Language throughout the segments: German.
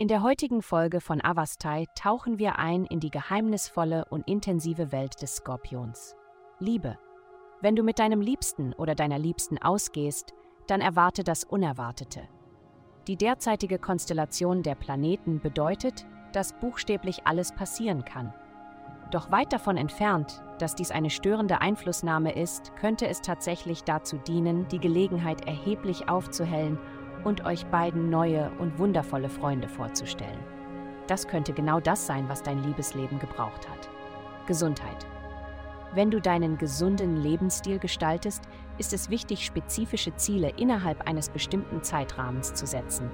In der heutigen Folge von Avastai tauchen wir ein in die geheimnisvolle und intensive Welt des Skorpions. Liebe. Wenn du mit deinem Liebsten oder deiner Liebsten ausgehst, dann erwarte das Unerwartete. Die derzeitige Konstellation der Planeten bedeutet, dass buchstäblich alles passieren kann. Doch weit davon entfernt, dass dies eine störende Einflussnahme ist, könnte es tatsächlich dazu dienen, die Gelegenheit erheblich aufzuhellen und euch beiden neue und wundervolle Freunde vorzustellen. Das könnte genau das sein, was dein Liebesleben gebraucht hat. Gesundheit. Wenn du deinen gesunden Lebensstil gestaltest, ist es wichtig, spezifische Ziele innerhalb eines bestimmten Zeitrahmens zu setzen.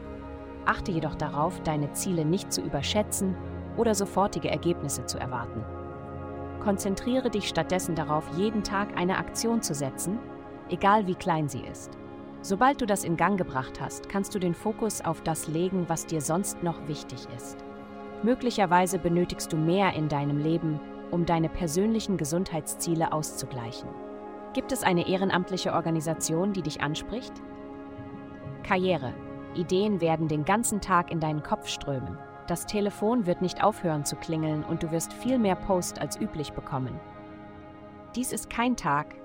Achte jedoch darauf, deine Ziele nicht zu überschätzen oder sofortige Ergebnisse zu erwarten. Konzentriere dich stattdessen darauf, jeden Tag eine Aktion zu setzen, egal wie klein sie ist. Sobald du das in Gang gebracht hast, kannst du den Fokus auf das legen, was dir sonst noch wichtig ist. Möglicherweise benötigst du mehr in deinem Leben, um deine persönlichen Gesundheitsziele auszugleichen. Gibt es eine ehrenamtliche Organisation, die dich anspricht? Karriere. Ideen werden den ganzen Tag in deinen Kopf strömen. Das Telefon wird nicht aufhören zu klingeln und du wirst viel mehr Post als üblich bekommen. Dies ist kein Tag,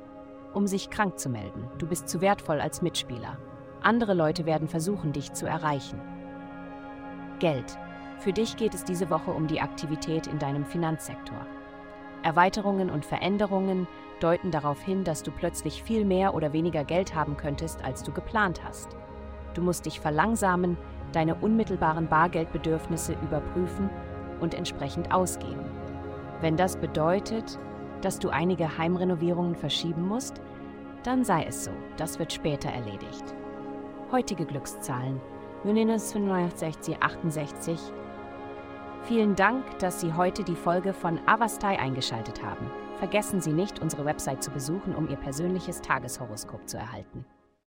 um sich krank zu melden. Du bist zu wertvoll als Mitspieler. Andere Leute werden versuchen, dich zu erreichen. Geld. Für dich geht es diese Woche um die Aktivität in deinem Finanzsektor. Erweiterungen und Veränderungen deuten darauf hin, dass du plötzlich viel mehr oder weniger Geld haben könntest, als du geplant hast. Du musst dich verlangsamen, deine unmittelbaren Bargeldbedürfnisse überprüfen und entsprechend ausgeben. Wenn das bedeutet, dass du einige Heimrenovierungen verschieben musst, dann sei es so, das wird später erledigt. Heutige Glückszahlen minus 65 68. Vielen Dank, dass Sie heute die Folge von Avastai eingeschaltet haben. Vergessen Sie nicht, unsere Website zu besuchen, um Ihr persönliches Tageshoroskop zu erhalten.